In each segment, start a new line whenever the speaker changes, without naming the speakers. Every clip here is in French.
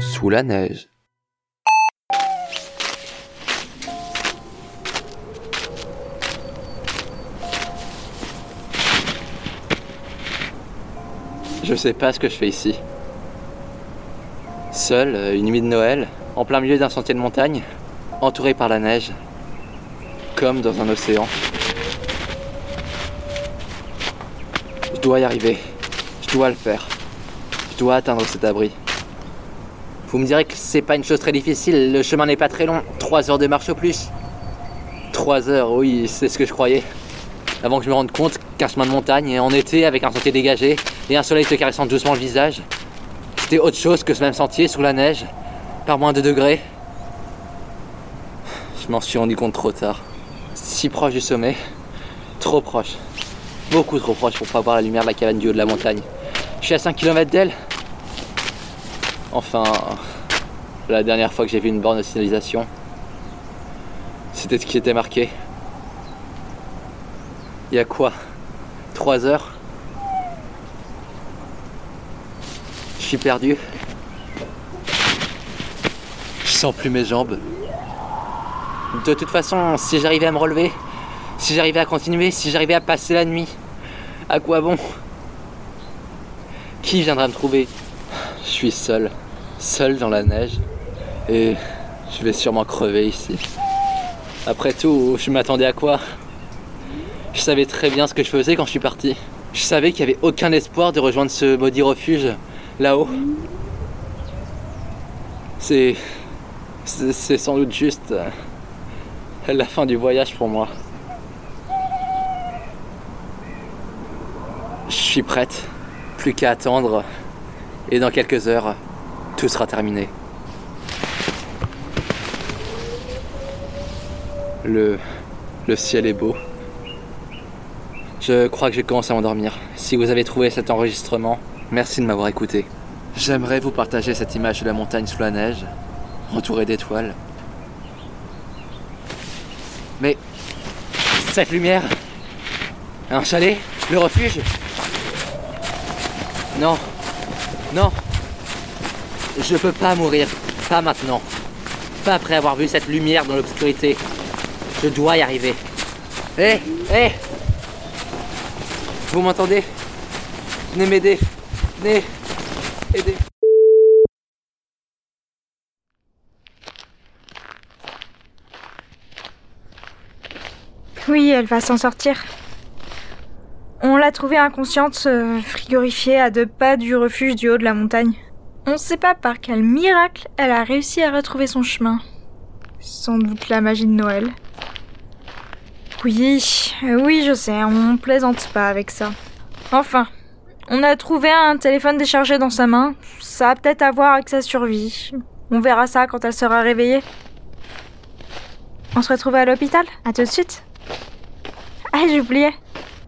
Sous la neige. Je sais pas ce que je fais ici. Seul, euh, une nuit de Noël, en plein milieu d'un sentier de montagne, entouré par la neige, comme dans un océan. Je dois y arriver. Je dois le faire. Je dois atteindre cet abri. Vous me direz que c'est pas une chose très difficile, le chemin n'est pas très long, Trois heures de marche au plus. Trois heures, oui, c'est ce que je croyais. Avant que je me rende compte qu'un chemin de montagne, en été, avec un sentier dégagé, et un soleil te caressant doucement le visage, c'était autre chose que ce même sentier sous la neige, par moins de degrés. Je m'en suis rendu compte trop tard. Si proche du sommet, trop proche. Beaucoup trop proche pour pas voir la lumière de la cabane du haut de la montagne. Je suis à 5 km d'elle. Enfin, la dernière fois que j'ai vu une borne de signalisation, c'était ce qui était marqué. Il y a quoi? 3 heures? Je suis perdu. Je sens plus mes jambes. De toute façon, si j'arrivais à me relever, si j'arrivais à continuer, si j'arrivais à passer la nuit, à quoi bon? Qui viendra me trouver? Je suis seul, seul dans la neige, et je vais sûrement crever ici. Après tout, je m'attendais à quoi? Je savais très bien ce que je faisais quand je suis parti. Je savais qu'il n'y avait aucun espoir de rejoindre ce maudit refuge là-haut. C'est. C'est sans doute juste la fin du voyage pour moi. Je suis prête, plus qu'à attendre, et dans quelques heures, tout sera terminé. Le, le ciel est beau. Je crois que j'ai commencé à m'endormir. Si vous avez trouvé cet enregistrement, merci de m'avoir écouté. J'aimerais vous partager cette image de la montagne sous la neige, entourée d'étoiles. Mais cette lumière, un chalet, le refuge. Non, non, je peux pas mourir, pas maintenant, pas après avoir vu cette lumière dans l'obscurité. Je dois y arriver. Hé, hé Vous m'entendez? Venez m'aider. Venez aider.
Oui, elle va s'en sortir. On l'a trouvée inconsciente, euh, frigorifiée à deux pas du refuge du haut de la montagne. On ne sait pas par quel miracle elle a réussi à retrouver son chemin. Sans doute la magie de Noël. Oui, euh, oui, je sais, on plaisante pas avec ça. Enfin, on a trouvé un téléphone déchargé dans sa main. Ça a peut-être à voir avec sa survie. On verra ça quand elle sera réveillée. On se retrouve à l'hôpital? À tout de suite. Ah, j'ai oublié.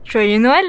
Joyeux Noël